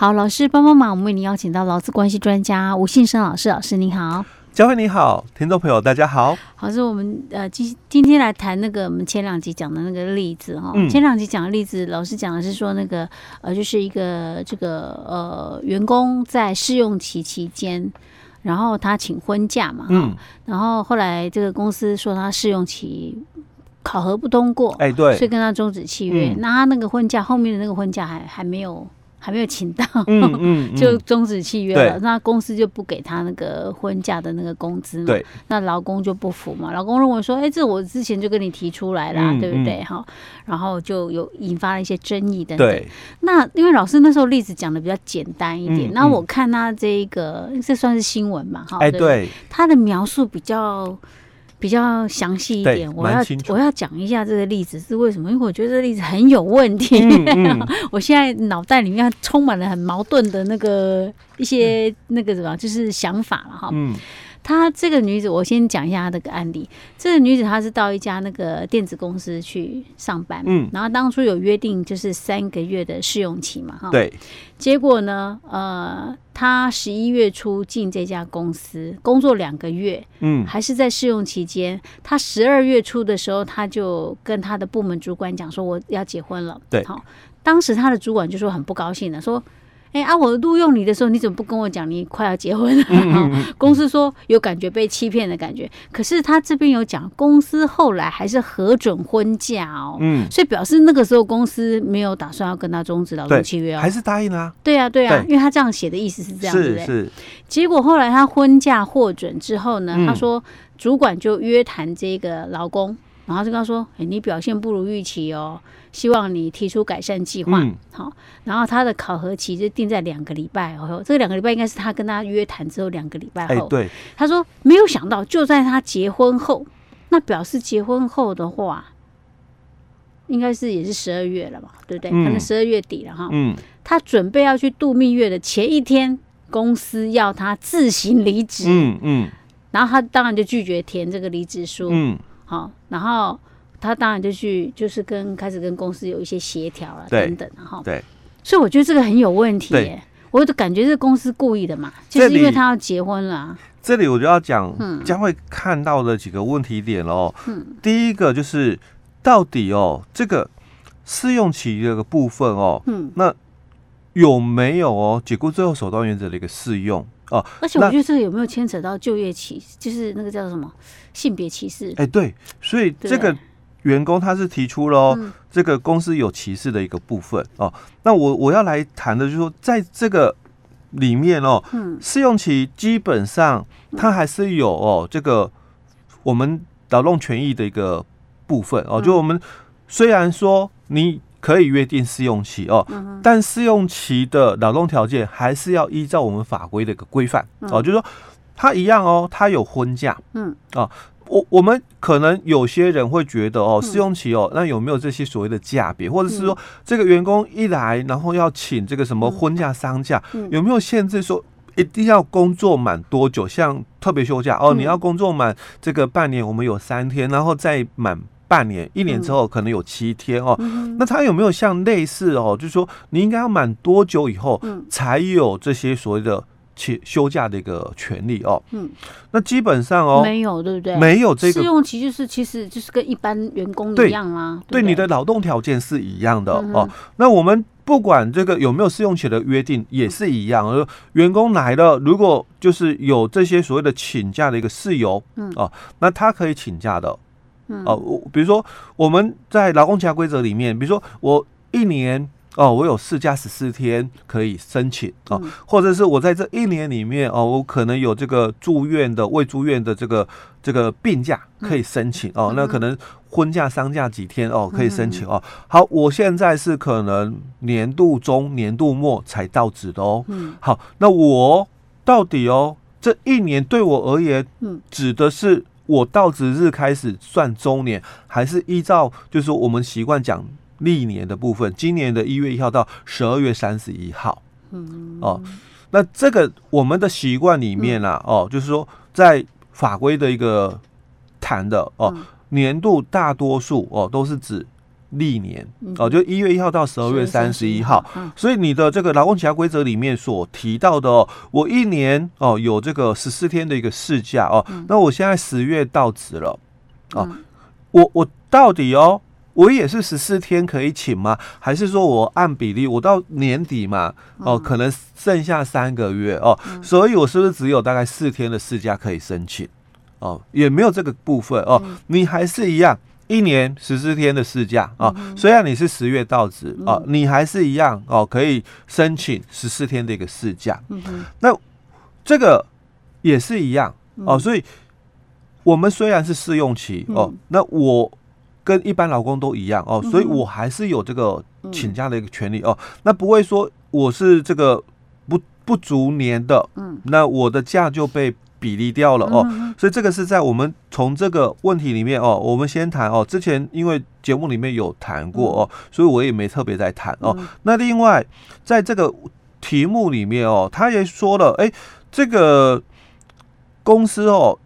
好，老师帮帮忙，我们为您邀请到劳资关系专家吴信生老师，老师您好。佳慧你好，听众朋友大家好。好，是我们呃今今天来谈那个我们前两集讲的那个例子哈。嗯、前两集讲的例子，老师讲的是说那个呃就是一个这个呃员工在试用期期间，然后他请婚假嘛，嗯，然后后来这个公司说他试用期考核不通过，哎、欸、对，所以跟他终止契约。嗯、那他那个婚假后面的那个婚假还还没有。还没有请到，嗯嗯嗯、就终止契约了。那公司就不给他那个婚假的那个工资嘛。对那老公就不服嘛。老公认为说：“哎、欸，这我之前就跟你提出来啦，嗯、对不对？”哈、嗯，然后就有引发了一些争议等等。对那因为老师那时候例子讲的比较简单一点，那、嗯、我看他这个，这算是新闻嘛？哈，哎，对，他的描述比较。比较详细一点，我要我要讲一下这个例子是为什么？因为我觉得这个例子很有问题。嗯嗯、我现在脑袋里面充满了很矛盾的那个一些那个什么，就是想法了哈。嗯她这个女子，我先讲一下她的个案例。这个女子她是到一家那个电子公司去上班，嗯，然后当初有约定就是三个月的试用期嘛，哈，对。结果呢，呃，她十一月初进这家公司工作两个月，嗯，还是在试用期间。她十二月初的时候，她就跟她的部门主管讲说我要结婚了，对，好。当时她的主管就说很不高兴的说。哎、欸、啊！我录用你的时候，你怎么不跟我讲你快要结婚了？嗯嗯嗯、公司说有感觉被欺骗的感觉，可是他这边有讲，公司后来还是核准婚假哦。嗯，所以表示那个时候公司没有打算要跟他终止劳动契约哦，还是答应了、啊。对啊，对啊，对因为他这样写的意思是这样子。是是。结果后来他婚假获准之后呢，嗯、他说主管就约谈这个劳工，然后就跟他说：“哎、欸，你表现不如预期哦。”希望你提出改善计划，好、嗯，然后他的考核期就定在两个礼拜后，这个两个礼拜应该是他跟他约谈之后两个礼拜后。欸、对，他说没有想到就在他结婚后，那表示结婚后的话，应该是也是十二月了嘛，对不对？嗯、可能十二月底了哈。嗯，他准备要去度蜜月的前一天，公司要他自行离职。嗯嗯，然后他当然就拒绝填这个离职书。嗯，好，然后。他当然就去，就是跟开始跟公司有一些协调了，等等，然后对，所以我觉得这个很有问题耶，我就感觉是公司故意的嘛，就是因为他要结婚了。这里我就要讲，将会看到的几个问题点喽。嗯，第一个就是到底哦，这个试用期这个部分哦，嗯，那有没有哦解雇最后手段原则的一个适用哦？而且我觉得这个有没有牵扯到就业歧，就是那个叫什么性别歧视？哎，对，所以这个。员工他是提出了这个公司有歧视的一个部分哦，那我我要来谈的就是说，在这个里面哦，试用期基本上它还是有哦这个我们劳动权益的一个部分哦，就我们虽然说你可以约定试用期哦，但试用期的劳动条件还是要依照我们法规的一个规范哦，就是说它一样哦，它有婚假，嗯。啊。我我们可能有些人会觉得哦，试用期哦，那有没有这些所谓的价别，或者是说这个员工一来，然后要请这个什么婚假、丧假，有没有限制说一定要工作满多久？像特别休假哦，你要工作满这个半年，我们有三天，然后再满半年，一年之后可能有七天哦。那他有没有像类似哦，就是说你应该要满多久以后才有这些所谓的？休休假的一个权利哦，嗯，那基本上哦，没有对不对？没有这个试用期，就是其实就是跟一般员工一样啊，对，你的劳动条件是一样的哦。那我们不管这个有没有试用期的约定，也是一样。而员工来了，如果就是有这些所谓的请假的一个事由，嗯哦，那他可以请假的，嗯哦，比如说我们在劳工其他规则里面，比如说我一年。哦，我有四加十四天可以申请哦，或者是我在这一年里面哦，我可能有这个住院的未住院的这个这个病假可以申请哦，那可能婚假丧假几天哦可以申请哦。好，我现在是可能年度中年度末才到职的哦。好，那我到底哦这一年对我而言，指的是我到值日开始算周年，还是依照就是我们习惯讲？历年的部分，今年的一月一号到十二月三十一号，嗯，哦，那这个我们的习惯里面啊，嗯、哦，就是说在法规的一个谈的哦，嗯、年度大多数哦都是指历年哦，就一月一号到十二月三十一号，所以你的这个劳工请假规则里面所提到的哦，我一年哦有这个十四天的一个事假哦，那我现在十月到职了哦，我我到底哦，我也是十四天可以请吗？还是说我按比例，我到年底嘛哦，可能剩下三个月哦，所以我是不是只有大概四天的事假可以申请？哦？也没有这个部分哦，你还是一样。一年十四天的事假啊，虽然你是十月到职啊，你还是一样哦，可以申请十四天的一个事假。那这个也是一样哦，所以我们虽然是试用期哦，那我跟一般劳工都一样哦，所以我还是有这个请假的一个权利哦。那不会说我是这个不不足年的，那我的假就被。比例掉了哦，所以这个是在我们从这个问题里面哦，我们先谈哦。之前因为节目里面有谈过哦，所以我也没特别在谈哦。那另外在这个题目里面哦，他也说了，哎，这个公司哦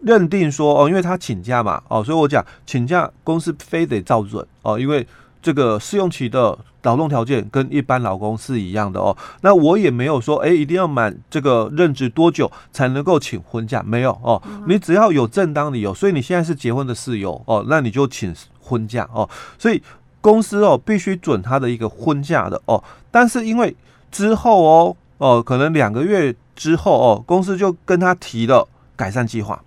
认定说哦，因为他请假嘛哦，所以我讲请假公司非得照准哦，因为这个试用期的。劳动条件跟一般劳工是一样的哦，那我也没有说，哎，一定要满这个任职多久才能够请婚假，没有哦，你只要有正当理由，所以你现在是结婚的事由哦，那你就请婚假哦，所以公司哦必须准他的一个婚假的哦，但是因为之后哦哦，可能两个月之后哦，公司就跟他提了改善计划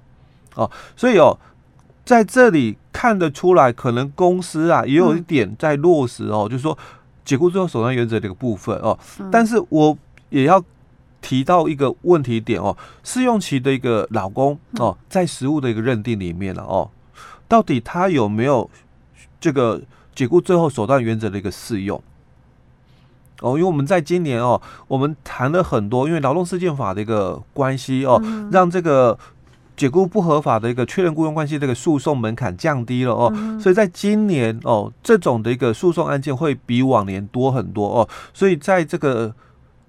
哦，所以哦。在这里看得出来，可能公司啊也有一点在落实哦，就是说解雇最后手段原则这个部分哦。但是我也要提到一个问题点哦，试用期的一个老公哦，在实务的一个认定里面了哦，到底他有没有这个解雇最后手段原则的一个适用哦？因为我们在今年哦，我们谈了很多，因为劳动事件法的一个关系哦，让这个。解雇不合法的一个确认雇佣关系，这个诉讼门槛降低了哦，所以在今年哦，这种的一个诉讼案件会比往年多很多哦，所以在这个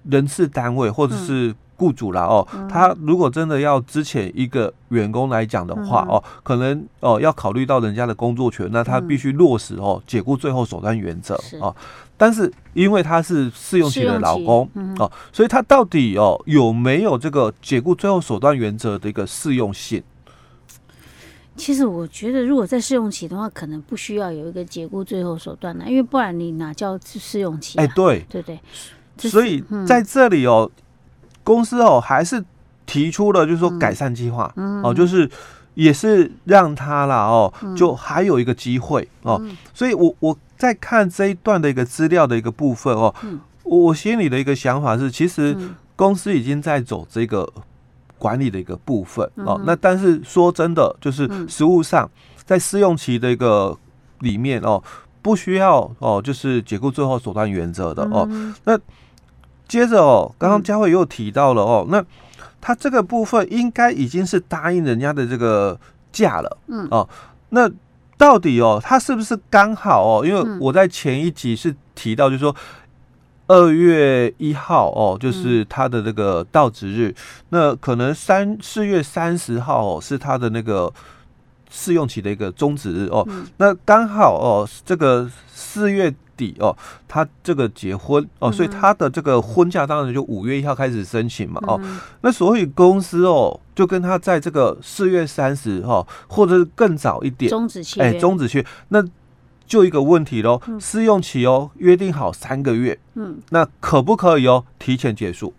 人事单位或者是雇主啦哦，他如果真的要之前一个员工来讲的话哦，可能哦要考虑到人家的工作权，那他必须落实哦解雇最后手段原则哦。但是因为他是试用期的劳工哦，所以他到底哦有没有这个解雇最后手段原则的一个适用性？其实我觉得，如果在试用期的话，可能不需要有一个解雇最后手段呢，因为不然你哪叫试用期？哎，对对对。所以在这里哦，公司哦还是提出了就是说改善计划哦，就是也是让他啦哦，就还有一个机会哦。所以我我。在看这一段的一个资料的一个部分哦，我心里的一个想法是，其实公司已经在走这个管理的一个部分哦。那但是说真的，就是实务上在试用期的一个里面哦，不需要哦，就是解雇最后手段原则的哦。那接着哦，刚刚佳慧又提到了哦，那他这个部分应该已经是答应人家的这个价了，嗯哦，那。到底哦，他是不是刚好哦？因为我在前一集是提到，就是说二月一号哦，就是他的那个到职日，那可能三四月三十号哦，是他的那个试用期的一个终止日哦。那刚好哦，这个四月。底哦，他这个结婚哦，所以他的这个婚假当然就五月一号开始申请嘛哦，那所以公司哦就跟他在这个四月三十号或者是更早一点终止期，哎，终止期，那就一个问题喽，试用期哦约定好三个月，嗯，那可不可以哦提前结束？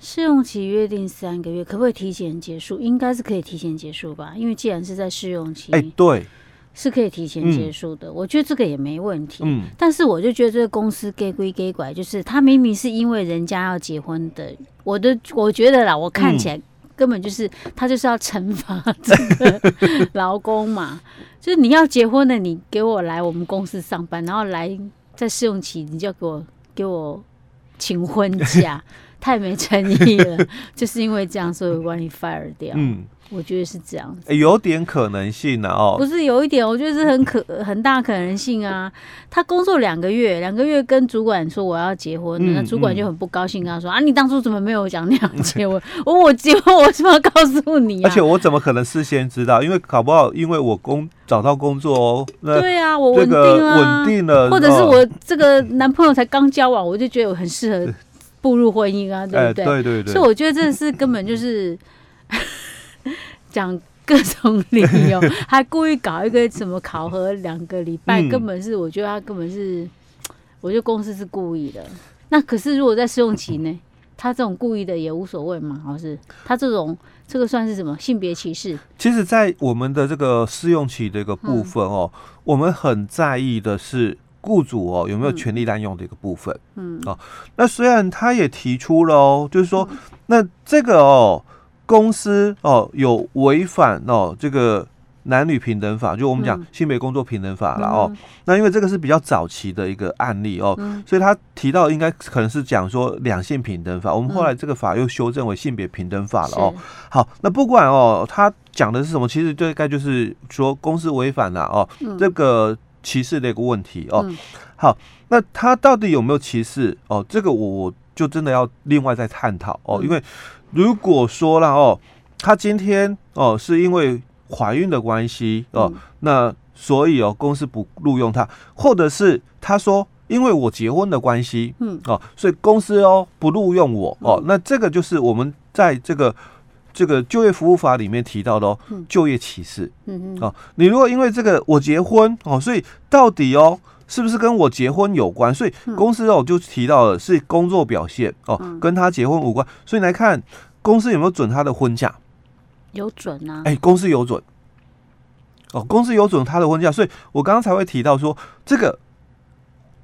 试用期约定三个月，可不可以提前结束？应该是可以提前结束吧，因为既然是在试用期，哎，对。是可以提前结束的，嗯、我觉得这个也没问题。嗯，但是我就觉得这个公司给归给拐，就是他明明是因为人家要结婚的，我的我觉得啦，我看起来根本就是、嗯、他就是要惩罚这个 劳工嘛，就是你要结婚的，你给我来我们公司上班，然后来在试用期你就给我给我请婚假。太没诚意了，就是因为这样，所以我把你 fire 掉。嗯。我觉得是这样子，欸，有点可能性呢，哦，不是有一点，我觉得是很可很大可能性啊。他工作两个月，两个月跟主管说我要结婚，嗯，那主管就很不高兴，跟他说，嗯，啊，你当初怎么没有讲那样结婚？我我结婚，我怎么要告诉你啊？而且我怎么可能事先知道？因为搞不好，因为我工找到工作哦，对啊，我稳定啊，稳定了，或者是我这个男朋友才刚交往，我就觉得我很适合步入婚姻啊，对不对？欸，对对对，所以我觉得这是根本就是。讲各种理由，还故意搞一个什么考核两个礼拜，根本是我觉得他根本是，我觉得公司是故意的。那可是如果在试用期呢，他这种故意的也无所谓嘛？还是他这种这个算是什么性别歧视？其实，在我们的这个试用期的一个部分哦，我们很在意的是雇主哦有没有权利滥用的一个部分。嗯，哦，那虽然他也提出了哦，就是说那这个哦。公司哦有违反哦这个男女平等法，就我们讲性别工作平等法了哦。那因为这个是比较早期的一个案例哦，所以他提到应该可能是讲说两性平等法。我们后来这个法又修正为性别平等法了哦。好，那不管哦，他讲的是什么，其实大概就是说公司违反了哦这个歧视的一个问题哦。好，那他到底有没有歧视哦？这个我我就真的要另外再探讨哦，因为。如果说了哦，他今天哦是因为怀孕的关系哦，嗯、那所以哦公司不录用他，或者是他说因为我结婚的关系，嗯。哦，所以公司哦不录用我哦，那这个就是我们在这个这个就业服务法里面提到的哦，就业歧视，嗯嗯哦，你如果因为这个我结婚哦，所以到底哦。是不是跟我结婚有关？所以公司哦就提到了是工作表现哦，跟他结婚无关。所以来看公司有没有准他的婚假？有准啊！哎，公司有准哦，公司有准他的婚假。所以我刚刚才会提到说，这个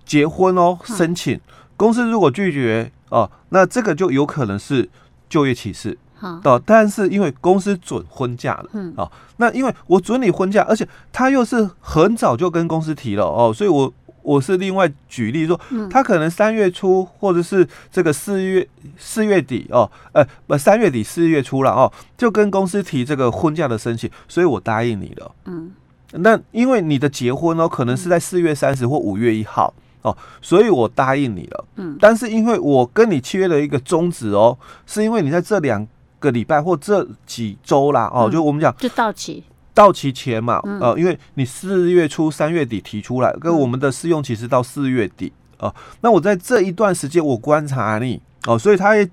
结婚哦申请，公司如果拒绝哦，那这个就有可能是就业歧视。哦，但是因为公司准婚假了，嗯，哦，那因为我准你婚假，而且他又是很早就跟公司提了哦，所以我我是另外举例说，他可能三月初或者是这个四月四月底哦，呃不三月底四月初了哦，就跟公司提这个婚假的申请，所以我答应你了，嗯，那因为你的结婚哦，可能是在四月三十或五月一号哦，所以我答应你了，嗯，但是因为我跟你契约的一个终止哦，是因为你在这两。个礼拜或这几周啦，哦，就我们讲，就到期，到期前嘛，呃，因为你四月初三月底提出来，跟我们的试用期是到四月底啊，那我在这一段时间我观察你哦，所以他也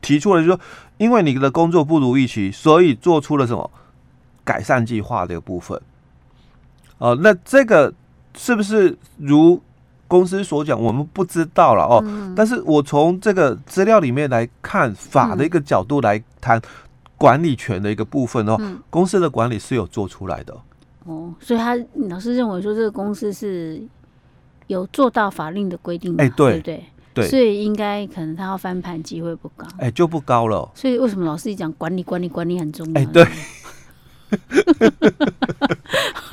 提出了，就是说，因为你的工作不如预期，所以做出了什么改善计划的一个部分，哦，那这个是不是如？公司所讲，我们不知道了哦。嗯、但是我从这个资料里面来看，法的一个角度来谈管理权的一个部分哦。嗯、公司的管理是有做出来的。哦，所以他老师认为说，这个公司是有做到法令的规定的，哎，对对对，对所以应该可能他要翻盘机会不高，哎，就不高了。所以为什么老师一讲管理管理管理很重要？哎，对。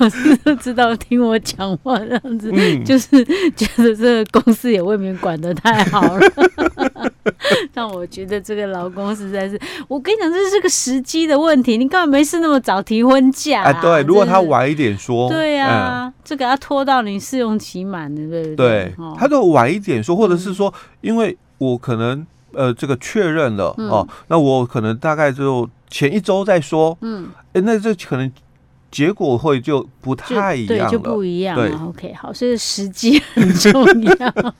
我是知道听我讲话这样子，嗯、就是觉得这个公司也未免管得太好了。但我觉得这个老公实在是，我跟你讲，这是个时机的问题。你干嘛没事那么早提婚假、啊？哎，对，如果他晚一点说，对呀、啊，这个要拖到你试用期满的，对不对？对，他都晚一点说，或者是说，因为我可能呃这个确认了、嗯、哦，那我可能大概就前一周再说，嗯，哎，那这可能。结果会就不太一样了，对，就不一样了。OK，好，所以时机很重要。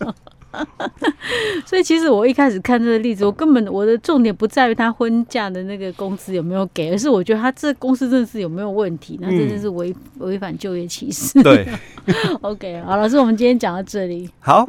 所以其实我一开始看这个例子，我根本我的重点不在于他婚假的那个工资有没有给，而是我觉得他这公司真的是有没有问题，那真的是违违反就业歧视。对，OK，好，老师，我们今天讲到这里。好。